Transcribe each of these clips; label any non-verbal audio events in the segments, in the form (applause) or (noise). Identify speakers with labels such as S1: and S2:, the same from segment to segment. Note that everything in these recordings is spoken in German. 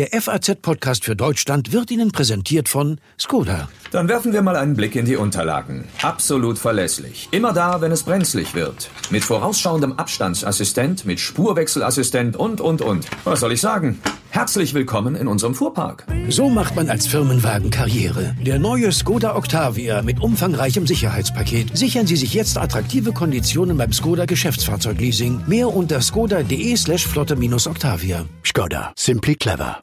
S1: Der FAZ-Podcast für Deutschland wird Ihnen präsentiert von Skoda.
S2: Dann werfen wir mal einen Blick in die Unterlagen. Absolut verlässlich. Immer da, wenn es brenzlig wird. Mit vorausschauendem Abstandsassistent, mit Spurwechselassistent und, und, und. Was soll ich sagen? Herzlich willkommen in unserem Fuhrpark.
S1: So macht man als Firmenwagen Karriere. Der neue Skoda Octavia mit umfangreichem Sicherheitspaket. Sichern Sie sich jetzt attraktive Konditionen beim Skoda Geschäftsfahrzeugleasing. Mehr unter skoda.de slash flotte-octavia. Skoda. Simply clever.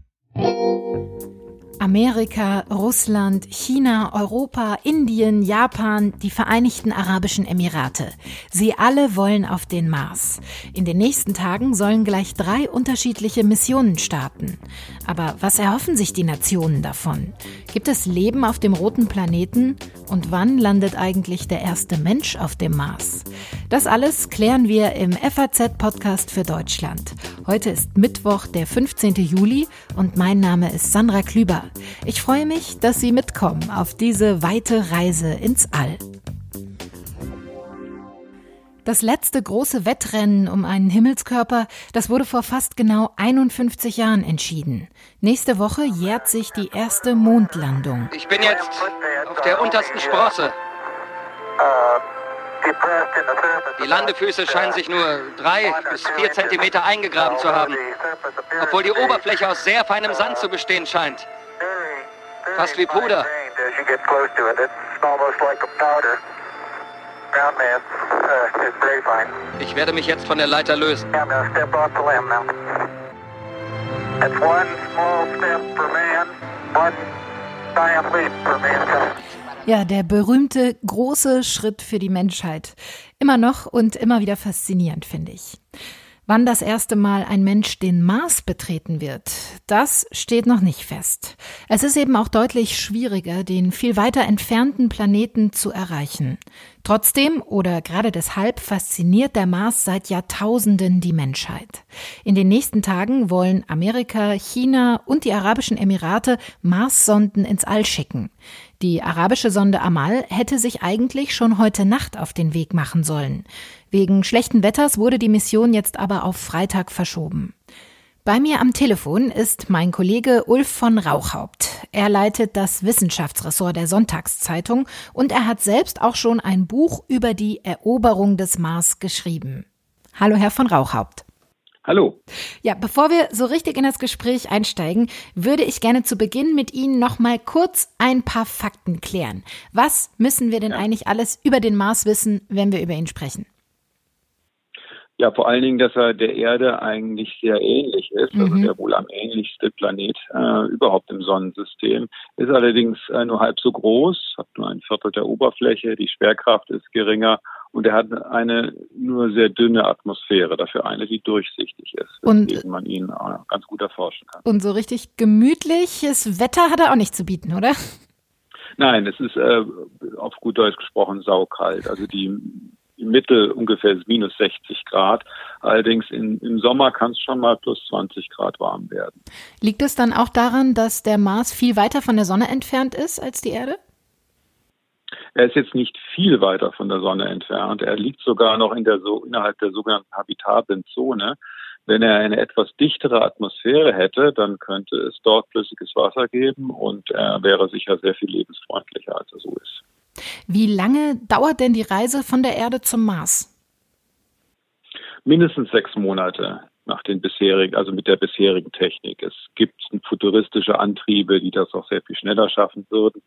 S3: Amerika, Russland, China, Europa, Indien, Japan, die Vereinigten Arabischen Emirate. Sie alle wollen auf den Mars. In den nächsten Tagen sollen gleich drei unterschiedliche Missionen starten. Aber was erhoffen sich die Nationen davon? Gibt es Leben auf dem roten Planeten? Und wann landet eigentlich der erste Mensch auf dem Mars? Das alles klären wir im FAZ-Podcast für Deutschland. Heute ist Mittwoch, der 15. Juli und mein Name ist Sandra Klüber. Ich freue mich, dass Sie mitkommen auf diese weite Reise ins All. Das letzte große Wettrennen um einen Himmelskörper, das wurde vor fast genau 51 Jahren entschieden. Nächste Woche jährt sich die erste Mondlandung.
S4: Ich bin jetzt auf der untersten Sprosse. Die Landefüße scheinen sich nur drei bis vier Zentimeter eingegraben zu haben, obwohl die Oberfläche aus sehr feinem Sand zu bestehen scheint. Fast wie Puder. Ich werde mich jetzt von der Leiter lösen.
S3: Ja, der berühmte große Schritt für die Menschheit. Immer noch und immer wieder faszinierend, finde ich. Wann das erste Mal ein Mensch den Mars betreten wird, das steht noch nicht fest. Es ist eben auch deutlich schwieriger, den viel weiter entfernten Planeten zu erreichen. Trotzdem oder gerade deshalb fasziniert der Mars seit Jahrtausenden die Menschheit. In den nächsten Tagen wollen Amerika, China und die Arabischen Emirate Marssonden ins All schicken. Die arabische Sonde Amal hätte sich eigentlich schon heute Nacht auf den Weg machen sollen. Wegen schlechten Wetters wurde die Mission jetzt aber auf Freitag verschoben. Bei mir am Telefon ist mein Kollege Ulf von Rauchhaupt. Er leitet das Wissenschaftsressort der Sonntagszeitung und er hat selbst auch schon ein Buch über die Eroberung des Mars geschrieben. Hallo, Herr von Rauchhaupt.
S5: Hallo.
S3: Ja, bevor wir so richtig in das Gespräch einsteigen, würde ich gerne zu Beginn mit Ihnen noch mal kurz ein paar Fakten klären. Was müssen wir denn ja. eigentlich alles über den Mars wissen, wenn wir über ihn sprechen?
S5: Ja, vor allen Dingen, dass er der Erde eigentlich sehr ähnlich ist, also mhm. der wohl am ähnlichste Planet äh, überhaupt im Sonnensystem. Ist allerdings äh, nur halb so groß, hat nur ein Viertel der Oberfläche, die Schwerkraft ist geringer und er hat eine nur sehr dünne Atmosphäre, dafür eine, die durchsichtig ist, und man ihn äh, ganz gut erforschen kann.
S3: Und so richtig gemütliches Wetter hat er auch nicht zu bieten, oder?
S5: Nein, es ist äh, auf gut Deutsch gesprochen saukalt. Also die im Mittel ungefähr minus 60 Grad. Allerdings in, im Sommer kann es schon mal plus 20 Grad warm werden.
S3: Liegt es dann auch daran, dass der Mars viel weiter von der Sonne entfernt ist als die Erde?
S5: Er ist jetzt nicht viel weiter von der Sonne entfernt. Er liegt sogar noch in der so, innerhalb der sogenannten habitablen Zone. Wenn er eine etwas dichtere Atmosphäre hätte, dann könnte es dort flüssiges Wasser geben und er wäre sicher sehr viel lebensfreundlicher, als er so ist.
S3: Wie lange dauert denn die Reise von der Erde zum Mars?
S5: Mindestens sechs Monate nach den bisherigen, also mit der bisherigen Technik. Es gibt futuristische Antriebe, die das auch sehr viel schneller schaffen würden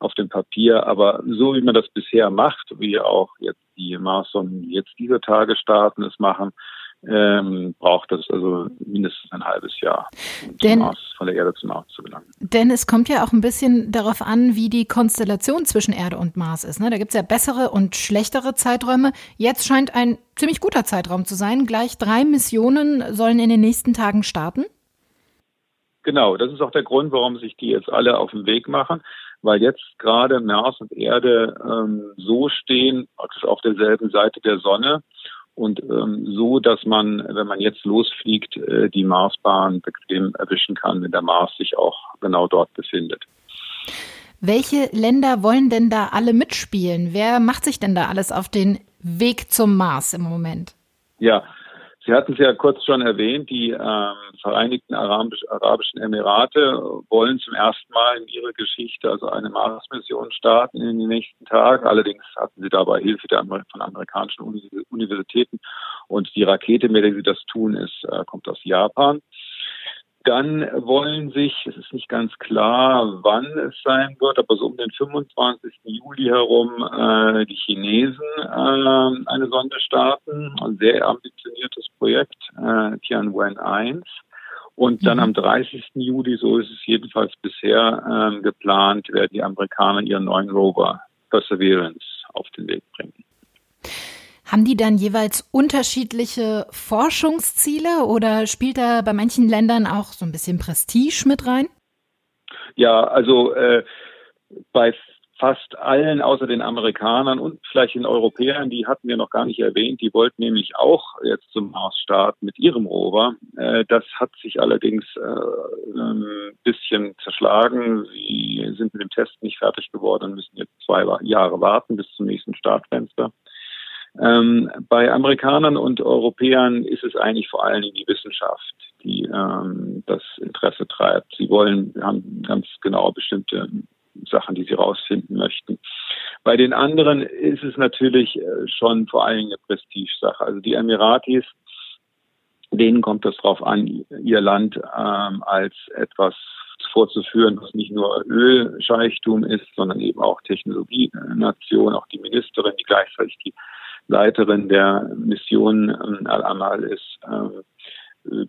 S5: auf dem Papier. Aber so wie man das bisher macht, wie auch jetzt die Marssonden jetzt diese Tage starten, es machen, ähm, braucht es also mindestens ein halbes Jahr, um denn, Mars, von der Erde zum Mars zu gelangen.
S3: Denn es kommt ja auch ein bisschen darauf an, wie die Konstellation zwischen Erde und Mars ist. Ne? Da gibt es ja bessere und schlechtere Zeiträume. Jetzt scheint ein ziemlich guter Zeitraum zu sein. Gleich drei Missionen sollen in den nächsten Tagen starten.
S5: Genau, das ist auch der Grund, warum sich die jetzt alle auf den Weg machen, weil jetzt gerade Mars und Erde ähm, so stehen, praktisch auf derselben Seite der Sonne und ähm, so, dass man, wenn man jetzt losfliegt, äh, die Marsbahn bequem erwischen kann, wenn der Mars sich auch genau dort befindet.
S3: Welche Länder wollen denn da alle mitspielen? Wer macht sich denn da alles auf den Weg zum Mars im Moment?
S5: Ja, Sie hatten es ja kurz schon erwähnt, die ähm, Vereinigten Arabisch, Arabischen Emirate wollen zum ersten Mal in ihrer Geschichte also eine Mars-Mission starten in den nächsten Tagen. Allerdings hatten sie dabei Hilfe der, von amerikanischen Universitäten und die Rakete, mit der sie das tun, ist, äh, kommt aus Japan. Dann wollen sich, es ist nicht ganz klar, wann es sein wird, aber so um den 25. Juli herum äh, die Chinesen äh, eine Sonde starten. Ein sehr ambitioniertes Projekt, äh, Tianwen 1. Und dann mhm. am 30. Juli, so ist es jedenfalls bisher äh, geplant, werden die Amerikaner ihren neuen Rover Perseverance auf den Weg bringen.
S3: Haben die dann jeweils unterschiedliche Forschungsziele oder spielt da bei manchen Ländern auch so ein bisschen Prestige mit rein?
S5: Ja, also äh, bei fast allen außer den Amerikanern und vielleicht den Europäern, die hatten wir noch gar nicht erwähnt, die wollten nämlich auch jetzt zum Mars starten mit ihrem Rover. Äh, das hat sich allerdings äh, ein bisschen zerschlagen. Sie sind mit dem Test nicht fertig geworden und müssen jetzt zwei Jahre warten bis zum nächsten Startfenster. Ähm, bei Amerikanern und Europäern ist es eigentlich vor allen Dingen die Wissenschaft, die ähm, das Interesse treibt. Sie wollen, haben ganz genau bestimmte Sachen, die sie rausfinden möchten. Bei den anderen ist es natürlich äh, schon vor Dingen eine Prestigesache. Also die Emiratis, denen kommt es darauf an, ihr Land ähm, als etwas vorzuführen, was nicht nur Ölscheichtum ist, sondern eben auch Technologienation, auch die Ministerin, die gleichzeitig die Leiterin der Mission ähm, Al-Amal ist, äh,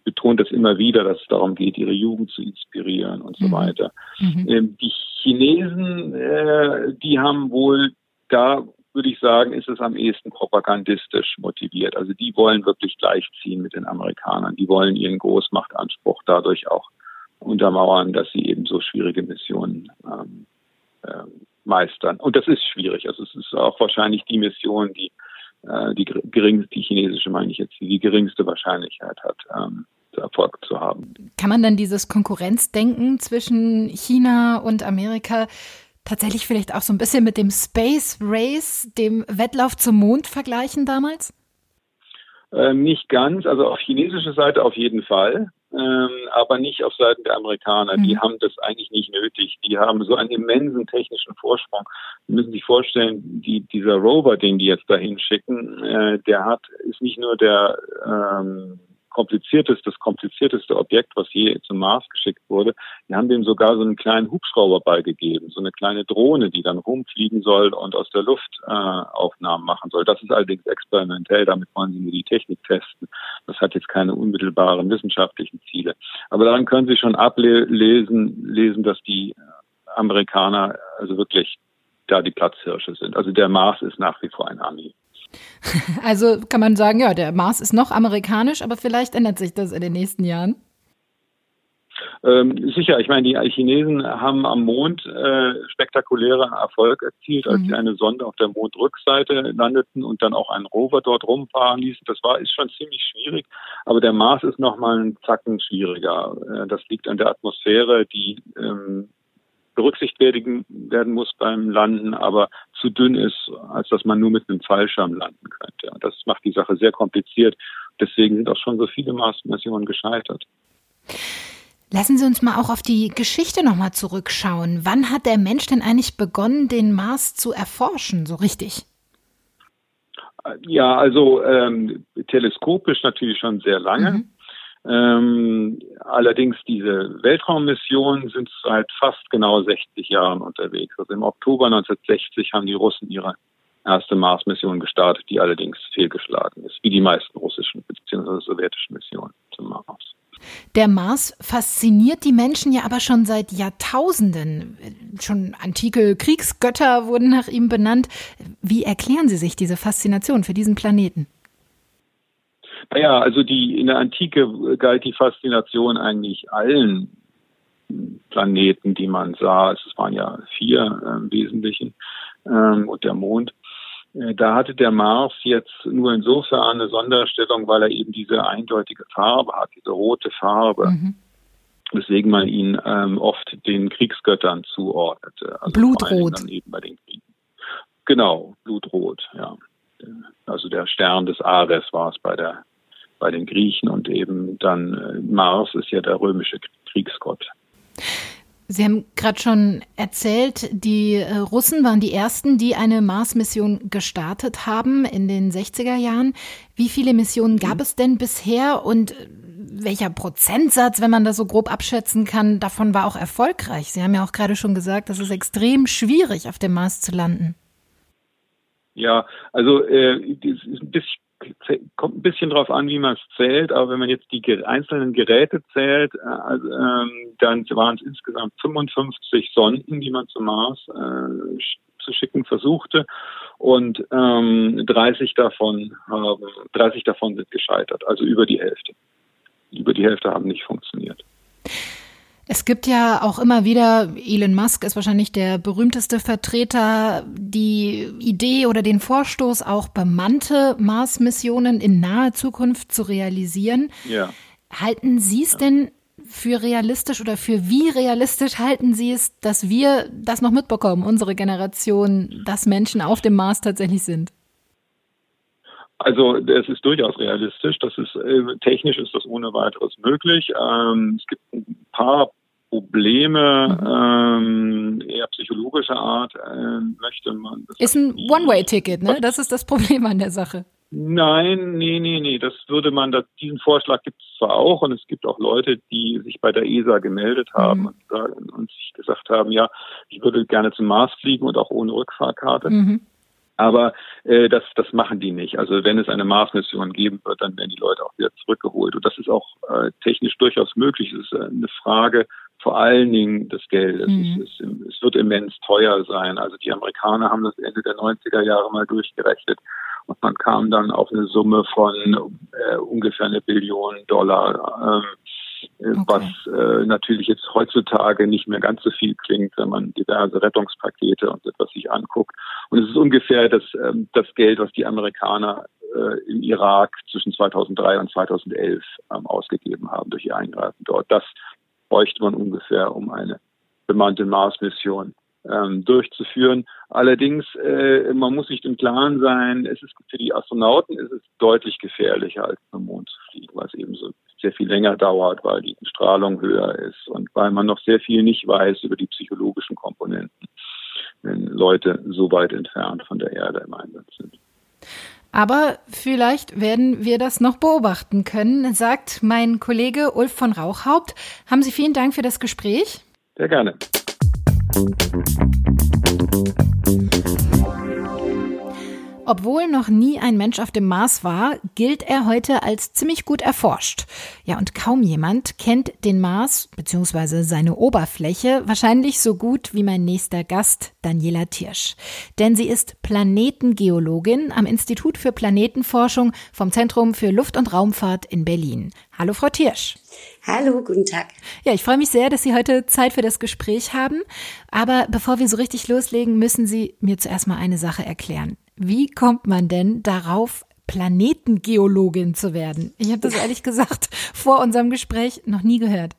S5: betont das immer wieder, dass es darum geht, ihre Jugend zu inspirieren und so mhm. weiter. Mhm. Ähm, die Chinesen, äh, die haben wohl da würde ich sagen, ist es am ehesten propagandistisch motiviert. Also die wollen wirklich gleichziehen mit den Amerikanern. Die wollen ihren Großmachtanspruch dadurch auch untermauern, dass sie eben so schwierige Missionen ähm, äh, meistern. Und das ist schwierig. Also es ist auch wahrscheinlich die Mission, die äh, die geringste, die chinesische meine ich jetzt, die geringste Wahrscheinlichkeit hat, ähm, Erfolg zu haben.
S3: Kann man dann dieses Konkurrenzdenken zwischen China und Amerika tatsächlich vielleicht auch so ein bisschen mit dem Space Race, dem Wettlauf zum Mond vergleichen damals?
S5: Ähm, nicht ganz, also auf chinesischer Seite auf jeden Fall ähm, aber nicht auf Seiten der Amerikaner. Mhm. Die haben das eigentlich nicht nötig. Die haben so einen immensen technischen Vorsprung. Sie müssen sich vorstellen, die, dieser Rover, den die jetzt dahin schicken, äh, der hat, ist nicht nur der ähm, komplizierteste, das komplizierteste Objekt, was je zum Mars geschickt wurde. Wir haben dem sogar so einen kleinen Hubschrauber beigegeben, so eine kleine Drohne, die dann rumfliegen soll und aus der Luft äh, Aufnahmen machen soll. Das ist allerdings experimentell, damit wollen sie nur die Technik testen. Das hat jetzt keine unmittelbaren wissenschaftlichen Ziele. Aber daran können Sie schon ablesen, lesen, dass die Amerikaner also wirklich da die Platzhirsche sind. Also der Mars ist nach wie vor ein Ami. (laughs)
S3: Also kann man sagen, ja, der Mars ist noch amerikanisch, aber vielleicht ändert sich das in den nächsten Jahren.
S5: Ähm, sicher, ich meine, die Chinesen haben am Mond äh, spektakulären Erfolg erzielt, als mhm. sie eine Sonde auf der Mondrückseite landeten und dann auch einen Rover dort rumfahren ließen. Das war ist schon ziemlich schwierig, aber der Mars ist noch mal einen Zacken schwieriger. Äh, das liegt an der Atmosphäre, die ähm, berücksichtigt werden muss beim Landen, aber zu dünn ist, als dass man nur mit einem Fallschirm landen könnte. Und das macht die Sache sehr kompliziert. Deswegen sind auch schon so viele Mars-Missionen gescheitert.
S3: Lassen Sie uns mal auch auf die Geschichte nochmal zurückschauen. Wann hat der Mensch denn eigentlich begonnen, den Mars zu erforschen, so richtig?
S5: Ja, also ähm, teleskopisch natürlich schon sehr lange. Mhm. Ähm, allerdings diese Weltraummissionen sind seit fast genau 60 Jahren unterwegs. Also im Oktober 1960 haben die Russen ihre erste Mars-Mission gestartet, die allerdings fehlgeschlagen ist, wie die meisten russischen bzw. sowjetischen Missionen zum Mars.
S3: Der Mars fasziniert die Menschen ja aber schon seit Jahrtausenden. Schon antike Kriegsgötter wurden nach ihm benannt. Wie erklären Sie sich diese Faszination für diesen Planeten?
S5: Naja, also die in der Antike galt die Faszination eigentlich allen Planeten, die man sah. Es waren ja vier im Wesentlichen ähm, und der Mond. Äh, da hatte der Mars jetzt nur insofern eine Sonderstellung, weil er eben diese eindeutige Farbe hat, diese rote Farbe. Mhm. weswegen man ihn ähm, oft den Kriegsgöttern zuordnete.
S3: Also Blutrot.
S5: Dann eben bei den Kriegen. Genau, Blutrot, ja. Also der Stern des Ares war es bei der bei den Griechen und eben dann äh, Mars ist ja der römische Kriegsgott.
S3: Sie haben gerade schon erzählt, die äh, Russen waren die ersten, die eine Mars-Mission gestartet haben in den 60er Jahren. Wie viele Missionen gab mhm. es denn bisher und welcher Prozentsatz, wenn man das so grob abschätzen kann, davon war auch erfolgreich? Sie haben ja auch gerade schon gesagt, es ist extrem schwierig, auf dem Mars zu landen.
S5: Ja, also äh, ist ein bisschen kommt ein bisschen drauf an, wie man es zählt, aber wenn man jetzt die einzelnen Geräte zählt, äh, also, ähm, dann waren es insgesamt 55 Sonden, die man zum Mars äh, zu schicken versuchte und ähm, 30 davon haben 30 davon sind gescheitert, also über die Hälfte. Über die Hälfte haben nicht funktioniert.
S3: Es gibt ja auch immer wieder, Elon Musk ist wahrscheinlich der berühmteste Vertreter, die Idee oder den Vorstoß, auch bemannte Mars-Missionen in naher Zukunft zu realisieren.
S5: Ja.
S3: Halten Sie es ja. denn für realistisch oder für wie realistisch halten Sie es, dass wir das noch mitbekommen, unsere Generation, dass Menschen auf dem Mars tatsächlich sind?
S5: Also es ist durchaus realistisch. Das ist äh, technisch ist das ohne weiteres möglich. Ähm, es gibt ein paar Probleme ähm, eher psychologischer Art äh, möchte man.
S3: Ist ein One-Way-Ticket, ne? Das ist das Problem an der Sache.
S5: Nein, nee, nee, nee. Das würde man, das, diesen Vorschlag gibt es zwar auch und es gibt auch Leute, die sich bei der ESA gemeldet haben mhm. und, und, sich gesagt haben, ja, ich würde gerne zum Mars fliegen und auch ohne Rückfahrkarte. Mhm. Aber äh, das, das machen die nicht. Also wenn es eine Mars-Mission geben wird, dann werden die Leute auch wieder zurückgeholt. Und das ist auch äh, technisch durchaus möglich. Es ist äh, eine Frage vor allen Dingen des Geldes. Mhm. Es, ist, es wird immens teuer sein. Also die Amerikaner haben das Ende der 90er Jahre mal durchgerechnet und man kam dann auf eine Summe von äh, ungefähr eine Billion Dollar. Ähm, äh, okay. was äh, natürlich jetzt heutzutage nicht mehr ganz so viel klingt, wenn man diverse Rettungspakete und etwas sich anguckt. Und es ist ungefähr das, ähm, das Geld, was die Amerikaner äh, im Irak zwischen 2003 und 2011 ähm, ausgegeben haben durch ihr Eingreifen dort. Das bräuchte man ungefähr, um eine bemannte Mars-Mission ähm, durchzuführen. Allerdings, äh, man muss sich im Klaren sein, es ist für die Astronauten ist es deutlich gefährlicher als zum Mond zu fliegen, weil es eben so sehr viel länger dauert, weil die Strahlung höher ist und weil man noch sehr viel nicht weiß über die psychologischen Komponenten, wenn Leute so weit entfernt von der Erde im Einsatz sind.
S3: Aber vielleicht werden wir das noch beobachten können, sagt mein Kollege Ulf von Rauchhaupt. Haben Sie vielen Dank für das Gespräch.
S5: Sehr gerne.
S3: Obwohl noch nie ein Mensch auf dem Mars war, gilt er heute als ziemlich gut erforscht. Ja, und kaum jemand kennt den Mars bzw. seine Oberfläche wahrscheinlich so gut wie mein nächster Gast, Daniela Tirsch. Denn sie ist Planetengeologin am Institut für Planetenforschung vom Zentrum für Luft- und Raumfahrt in Berlin. Hallo, Frau Tirsch.
S6: Hallo, guten Tag.
S3: Ja, ich freue mich sehr, dass Sie heute Zeit für das Gespräch haben. Aber bevor wir so richtig loslegen, müssen Sie mir zuerst mal eine Sache erklären. Wie kommt man denn darauf, Planetengeologin zu werden? Ich habe das ehrlich gesagt vor unserem Gespräch noch nie gehört.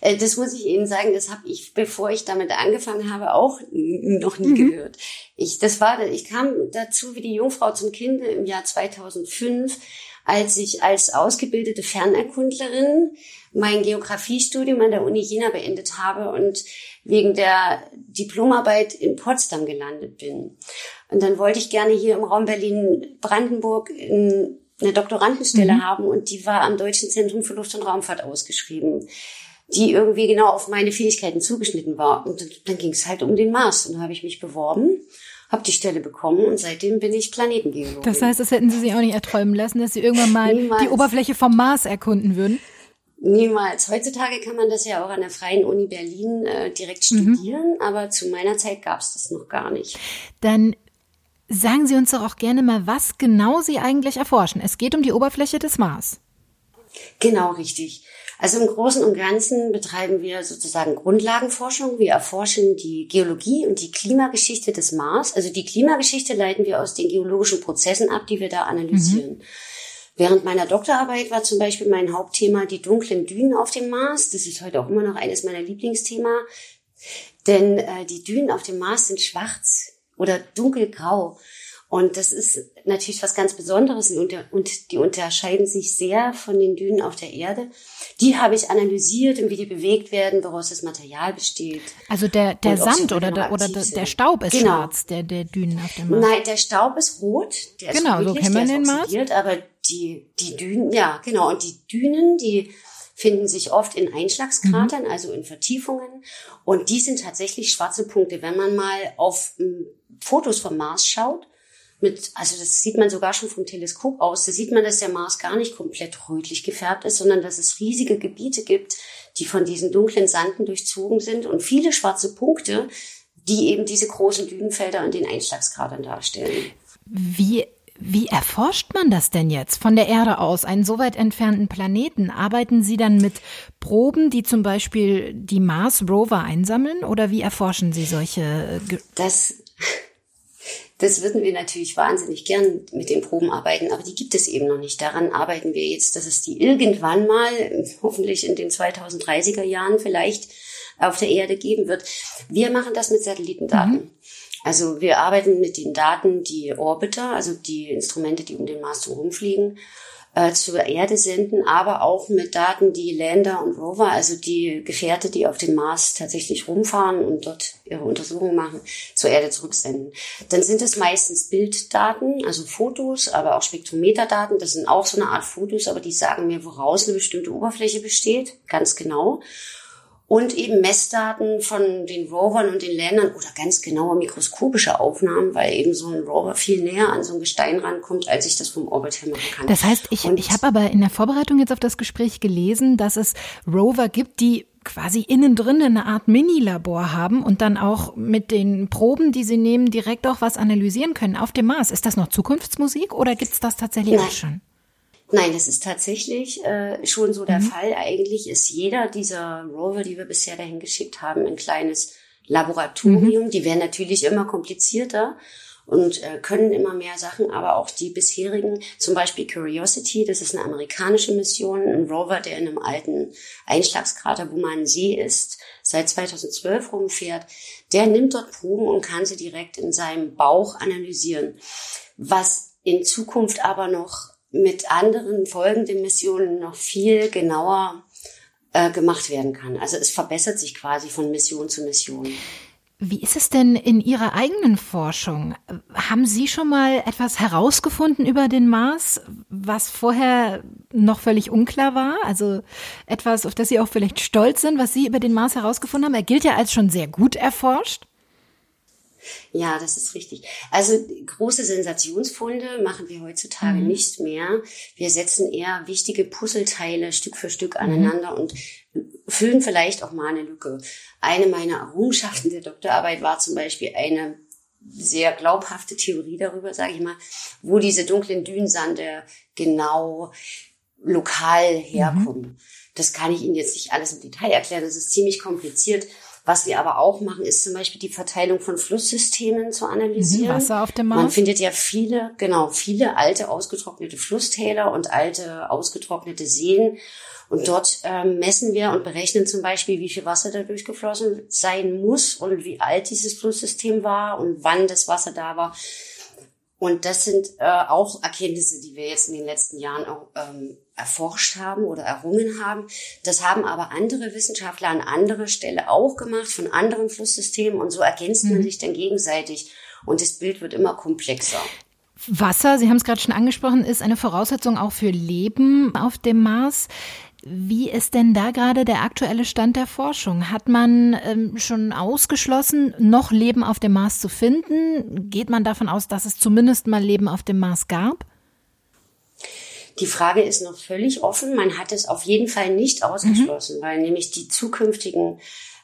S6: Äh, das muss ich Ihnen sagen, das habe ich, bevor ich damit angefangen habe, auch noch nie mhm. gehört. Ich, das war, ich kam dazu wie die Jungfrau zum Kinde im Jahr 2005, als ich als ausgebildete Fernerkundlerin mein Geografiestudium an der Uni Jena beendet habe und wegen der Diplomarbeit in Potsdam gelandet bin. Und dann wollte ich gerne hier im Raum Berlin-Brandenburg eine Doktorandenstelle mhm. haben und die war am Deutschen Zentrum für Luft- und Raumfahrt ausgeschrieben, die irgendwie genau auf meine Fähigkeiten zugeschnitten war. Und dann ging es halt um den Mars und da habe ich mich beworben habe die Stelle bekommen und seitdem bin ich Planetengeologin.
S3: Das heißt, das hätten Sie sich auch nicht erträumen lassen, dass Sie irgendwann mal Niemals. die Oberfläche vom Mars erkunden würden?
S6: Niemals. Heutzutage kann man das ja auch an der Freien Uni Berlin äh, direkt mhm. studieren, mhm. aber zu meiner Zeit gab es das noch gar nicht.
S3: Dann sagen Sie uns doch auch gerne mal, was genau Sie eigentlich erforschen. Es geht um die Oberfläche des Mars.
S6: Genau, richtig. Also im Großen und Ganzen betreiben wir sozusagen Grundlagenforschung. Wir erforschen die Geologie und die Klimageschichte des Mars. Also die Klimageschichte leiten wir aus den geologischen Prozessen ab, die wir da analysieren. Mhm. Während meiner Doktorarbeit war zum Beispiel mein Hauptthema die dunklen Dünen auf dem Mars. Das ist heute auch immer noch eines meiner Lieblingsthema. Denn äh, die Dünen auf dem Mars sind schwarz oder dunkelgrau. Und das ist natürlich was ganz Besonderes und die unterscheiden sich sehr von den Dünen auf der Erde. Die habe ich analysiert und wie die bewegt werden, woraus das Material besteht.
S3: Also der, der Sand oder, der, oder der Staub ist genau. schwarz, der, der Dünen auf dem Mars.
S6: Nein, der Staub ist rot. Der
S3: genau,
S6: ist
S3: so kennen wir den Mars.
S6: Aber die, die Dünen, ja, genau. Und die Dünen, die finden sich oft in Einschlagskratern, mhm. also in Vertiefungen. Und die sind tatsächlich schwarze Punkte. Wenn man mal auf m, Fotos vom Mars schaut, mit, also das sieht man sogar schon vom Teleskop aus, da sieht man, dass der Mars gar nicht komplett rötlich gefärbt ist, sondern dass es riesige Gebiete gibt, die von diesen dunklen Sanden durchzogen sind und viele schwarze Punkte, die eben diese großen Dünenfelder an den Einschlagskratern darstellen.
S3: Wie wie erforscht man das denn jetzt von der Erde aus, einen so weit entfernten Planeten? Arbeiten Sie dann mit Proben, die zum Beispiel die Mars Rover einsammeln, oder wie erforschen Sie solche?
S6: Das das würden wir natürlich wahnsinnig gern mit den Proben arbeiten, aber die gibt es eben noch nicht. Daran arbeiten wir jetzt, dass es die irgendwann mal, hoffentlich in den 2030er Jahren vielleicht, auf der Erde geben wird. Wir machen das mit Satellitendaten. Mhm. Also wir arbeiten mit den Daten, die Orbiter, also die Instrumente, die um den Mars herumfliegen, äh, zur Erde senden, aber auch mit Daten, die Lander und Rover, also die Gefährte, die auf dem Mars tatsächlich rumfahren und dort ihre Untersuchungen machen, zur Erde zurücksenden. Dann sind es meistens Bilddaten, also Fotos, aber auch Spektrometerdaten. Das sind auch so eine Art Fotos, aber die sagen mir, woraus eine bestimmte Oberfläche besteht, ganz genau und eben Messdaten von den Rovern und den Ländern oder ganz genaue mikroskopische Aufnahmen, weil eben so ein Rover viel näher an so ein Gestein rankommt, als ich das vom Orbit her machen kann.
S3: Das heißt, ich, ich habe aber in der Vorbereitung jetzt auf das Gespräch gelesen, dass es Rover gibt, die quasi innen drin eine Art Mini-Labor haben und dann auch mit den Proben, die sie nehmen, direkt auch was analysieren können auf dem Mars. Ist das noch Zukunftsmusik oder gibt es das tatsächlich Nein. auch schon?
S6: Nein, das ist tatsächlich äh, schon so der mhm. Fall. Eigentlich ist jeder dieser Rover, die wir bisher dahin geschickt haben, ein kleines Laboratorium. Mhm. Die werden natürlich immer komplizierter und äh, können immer mehr Sachen, aber auch die bisherigen, zum Beispiel Curiosity, das ist eine amerikanische Mission, ein Rover, der in einem alten Einschlagskrater, wo man ein See ist, seit 2012 rumfährt, der nimmt dort Proben und kann sie direkt in seinem Bauch analysieren. Was in Zukunft aber noch mit anderen folgenden Missionen noch viel genauer äh, gemacht werden kann. Also es verbessert sich quasi von Mission zu Mission.
S3: Wie ist es denn in Ihrer eigenen Forschung? Haben Sie schon mal etwas herausgefunden über den Mars, was vorher noch völlig unklar war? Also etwas, auf das Sie auch vielleicht stolz sind, was Sie über den Mars herausgefunden haben? Er gilt ja als schon sehr gut erforscht.
S6: Ja, das ist richtig. Also große Sensationsfunde machen wir heutzutage mhm. nicht mehr. Wir setzen eher wichtige Puzzleteile Stück für Stück mhm. aneinander mhm. und füllen vielleicht auch mal eine Lücke. Eine meiner Errungenschaften der Doktorarbeit war zum Beispiel eine sehr glaubhafte Theorie darüber, sage ich mal, wo diese dunklen Dünensande genau lokal herkommen. Mhm. Das kann ich Ihnen jetzt nicht alles im Detail erklären, das ist ziemlich kompliziert. Was wir aber auch machen, ist zum Beispiel die Verteilung von Flusssystemen zu analysieren.
S3: Mhm, Wasser auf dem Mars.
S6: Man findet ja viele, genau, viele alte ausgetrocknete Flusstäler und alte ausgetrocknete Seen. Und dort ähm, messen wir und berechnen zum Beispiel, wie viel Wasser da durchgeflossen sein muss und wie alt dieses Flusssystem war und wann das Wasser da war. Und das sind äh, auch Erkenntnisse, die wir jetzt in den letzten Jahren auch ähm, erforscht haben oder errungen haben. Das haben aber andere Wissenschaftler an anderer Stelle auch gemacht, von anderen Flusssystemen. Und so ergänzt man mhm. sich dann gegenseitig. Und das Bild wird immer komplexer.
S3: Wasser, Sie haben es gerade schon angesprochen, ist eine Voraussetzung auch für Leben auf dem Mars. Wie ist denn da gerade der aktuelle Stand der Forschung? Hat man ähm, schon ausgeschlossen, noch Leben auf dem Mars zu finden? Geht man davon aus, dass es zumindest mal Leben auf dem Mars gab?
S6: Die Frage ist noch völlig offen. Man hat es auf jeden Fall nicht ausgeschlossen, mhm. weil nämlich die zukünftigen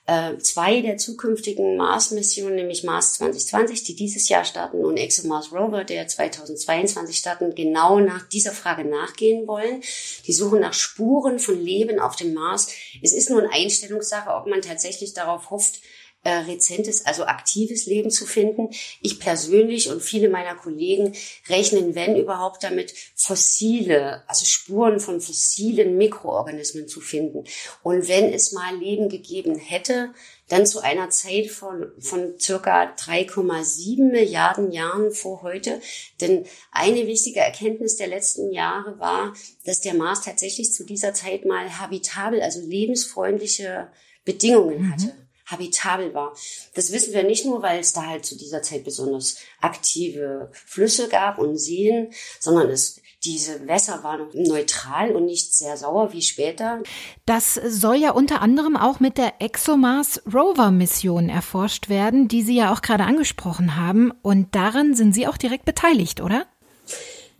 S6: äh, zwei der zukünftigen Mars-Missionen, nämlich Mars 2020, die dieses Jahr starten, und ExoMars Rover, der 2022 starten, genau nach dieser Frage nachgehen wollen. Die suchen nach Spuren von Leben auf dem Mars. Es ist nur eine Einstellungssache, ob man tatsächlich darauf hofft, äh, rezentes, also aktives Leben zu finden. Ich persönlich und viele meiner Kollegen rechnen, wenn überhaupt, damit fossile, also Spuren von fossilen Mikroorganismen zu finden. Und wenn es mal Leben gegeben hätte, dann zu einer Zeit von, von circa 3,7 Milliarden Jahren vor heute. Denn eine wichtige Erkenntnis der letzten Jahre war, dass der Mars tatsächlich zu dieser Zeit mal habitabel, also lebensfreundliche Bedingungen mhm. Habitabel war. Das wissen wir nicht nur, weil es da halt zu dieser Zeit besonders aktive Flüsse gab und Seen, sondern es diese Wässer waren neutral und nicht sehr sauer wie später.
S3: Das soll ja unter anderem auch mit der ExoMars Rover Mission erforscht werden, die Sie ja auch gerade angesprochen haben. Und daran sind Sie auch direkt beteiligt, oder?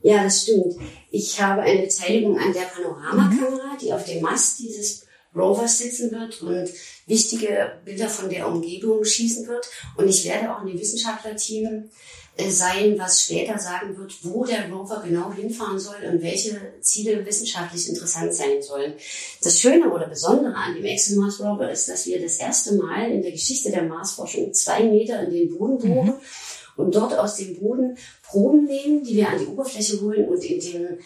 S6: Ja, das stimmt. Ich habe eine Beteiligung an der Panoramakamera, die auf dem Mast dieses Rovers sitzen wird und wichtige Bilder von der Umgebung schießen wird. Und ich werde auch in dem Wissenschaftlerteam äh, sein, was später sagen wird, wo der Rover genau hinfahren soll und welche Ziele wissenschaftlich interessant sein sollen. Das Schöne oder Besondere an dem ExoMars Rover ist, dass wir das erste Mal in der Geschichte der Marsforschung zwei Meter in den Boden bohren mhm. und dort aus dem Boden Proben nehmen, die wir an die Oberfläche holen und in dem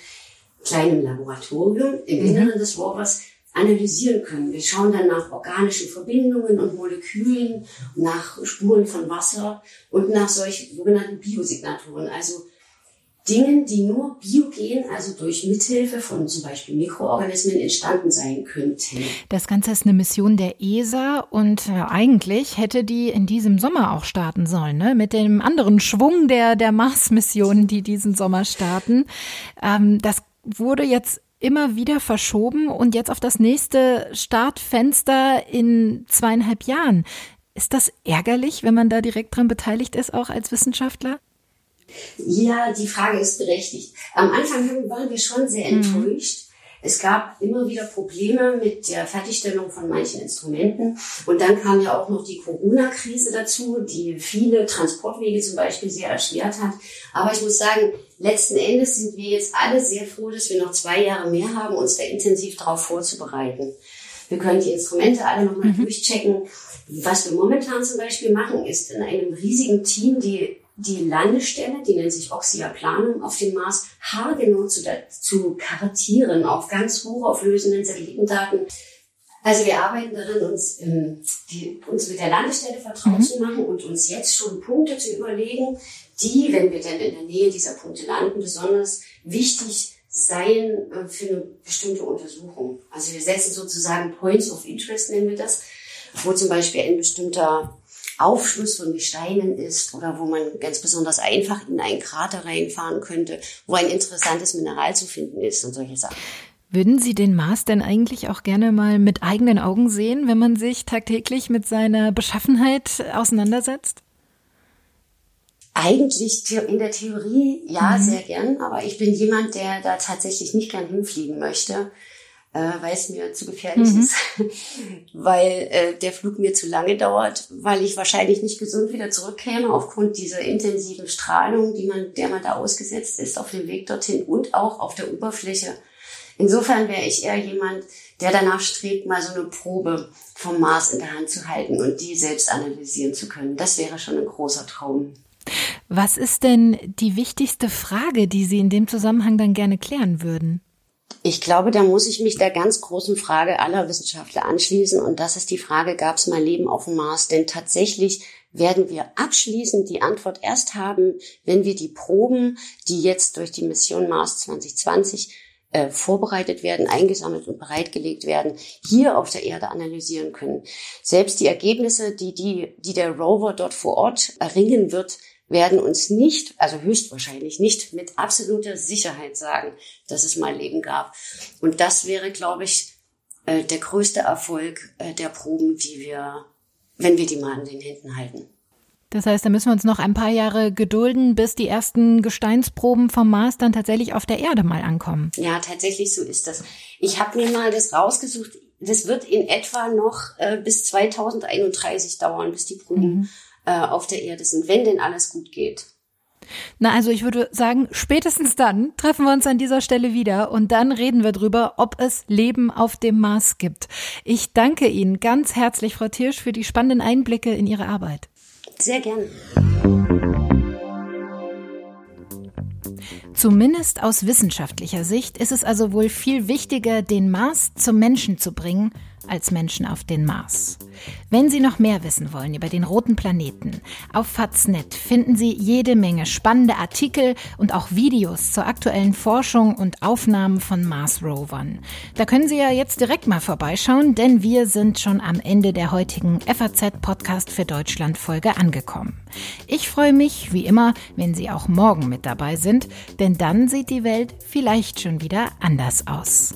S6: kleinen Laboratorium im mhm. Inneren des Rovers analysieren können. Wir schauen dann nach organischen Verbindungen und Molekülen, nach Spuren von Wasser und nach solchen sogenannten Biosignaturen, also Dingen, die nur biogen, also durch Mithilfe von zum Beispiel Mikroorganismen entstanden sein könnten.
S3: Das Ganze ist eine Mission der ESA und ja, eigentlich hätte die in diesem Sommer auch starten sollen, ne? mit dem anderen Schwung der, der Mars-Missionen, die diesen Sommer starten. Ähm, das wurde jetzt immer wieder verschoben und jetzt auf das nächste Startfenster in zweieinhalb Jahren. Ist das ärgerlich, wenn man da direkt dran beteiligt ist, auch als Wissenschaftler?
S6: Ja, die Frage ist berechtigt. Am Anfang waren wir schon sehr mhm. enttäuscht, es gab immer wieder Probleme mit der Fertigstellung von manchen Instrumenten. Und dann kam ja auch noch die Corona-Krise dazu, die viele Transportwege zum Beispiel sehr erschwert hat. Aber ich muss sagen, letzten Endes sind wir jetzt alle sehr froh, dass wir noch zwei Jahre mehr haben, uns da intensiv darauf vorzubereiten. Wir können die Instrumente alle nochmal mhm. durchchecken. Was wir momentan zum Beispiel machen, ist in einem riesigen Team die die Landestelle, die nennt sich Oxia Planung, auf dem Mars haargenau zu, zu kartieren auf ganz hochauflösenden Satellitendaten. Also wir arbeiten daran, uns, ähm, die, uns mit der Landestelle vertraut mhm. zu machen und uns jetzt schon Punkte zu überlegen, die, wenn wir denn in der Nähe dieser Punkte landen, besonders wichtig seien äh, für eine bestimmte Untersuchung. Also wir setzen sozusagen Points of Interest, nennen wir das, wo zum Beispiel ein bestimmter Aufschluss von Gesteinen ist oder wo man ganz besonders einfach in einen Krater reinfahren könnte, wo ein interessantes Mineral zu finden ist und solche Sachen.
S3: Würden Sie den Mars denn eigentlich auch gerne mal mit eigenen Augen sehen, wenn man sich tagtäglich mit seiner Beschaffenheit auseinandersetzt?
S6: Eigentlich in der Theorie ja, mhm. sehr gern, aber ich bin jemand, der da tatsächlich nicht gern hinfliegen möchte äh, weil es mir zu gefährlich mhm. ist, (laughs) weil äh, der Flug mir zu lange dauert, weil ich wahrscheinlich nicht gesund wieder zurückkäme aufgrund dieser intensiven Strahlung, die man, der man da ausgesetzt ist auf dem Weg dorthin und auch auf der Oberfläche. Insofern wäre ich eher jemand, der danach strebt, mal so eine Probe vom Mars in der Hand zu halten und die selbst analysieren zu können. Das wäre schon ein großer Traum.
S3: Was ist denn die wichtigste Frage, die Sie in dem Zusammenhang dann gerne klären würden?
S6: Ich glaube, da muss ich mich der ganz großen Frage aller Wissenschaftler anschließen. Und das ist die Frage, gab es mal Leben auf dem Mars? Denn tatsächlich werden wir abschließend die Antwort erst haben, wenn wir die Proben, die jetzt durch die Mission Mars 2020 äh, vorbereitet werden, eingesammelt und bereitgelegt werden, hier auf der Erde analysieren können. Selbst die Ergebnisse, die, die, die der Rover dort vor Ort erringen wird, werden uns nicht, also höchstwahrscheinlich nicht mit absoluter Sicherheit sagen, dass es mal Leben gab. Und das wäre, glaube ich, äh, der größte Erfolg äh, der Proben, die wir, wenn wir die mal in den Händen halten.
S3: Das heißt, da müssen wir uns noch ein paar Jahre gedulden, bis die ersten Gesteinsproben vom Mars dann tatsächlich auf der Erde mal ankommen.
S6: Ja, tatsächlich so ist das. Ich habe mir mal das rausgesucht. Das wird in etwa noch äh, bis 2031 dauern, bis die Proben mhm äh, auf der Erde sind, wenn denn alles gut geht.
S3: Na, also ich würde sagen, spätestens dann treffen wir uns an dieser Stelle wieder und dann reden wir drüber, ob es Leben auf dem Mars gibt. Ich danke Ihnen ganz herzlich, Frau Tirsch, für die spannenden Einblicke in Ihre Arbeit.
S6: Sehr gerne.
S3: Zumindest aus wissenschaftlicher Sicht ist es also wohl viel wichtiger, den Mars zum Menschen zu bringen, als Menschen auf den Mars. Wenn Sie noch mehr wissen wollen über den roten Planeten, auf Faznet finden Sie jede Menge spannende Artikel und auch Videos zur aktuellen Forschung und Aufnahmen von Mars-Rovern. Da können Sie ja jetzt direkt mal vorbeischauen, denn wir sind schon am Ende der heutigen FAZ-Podcast für Deutschland-Folge angekommen. Ich freue mich, wie immer, wenn Sie auch morgen mit dabei sind, denn dann sieht die Welt vielleicht schon wieder anders aus.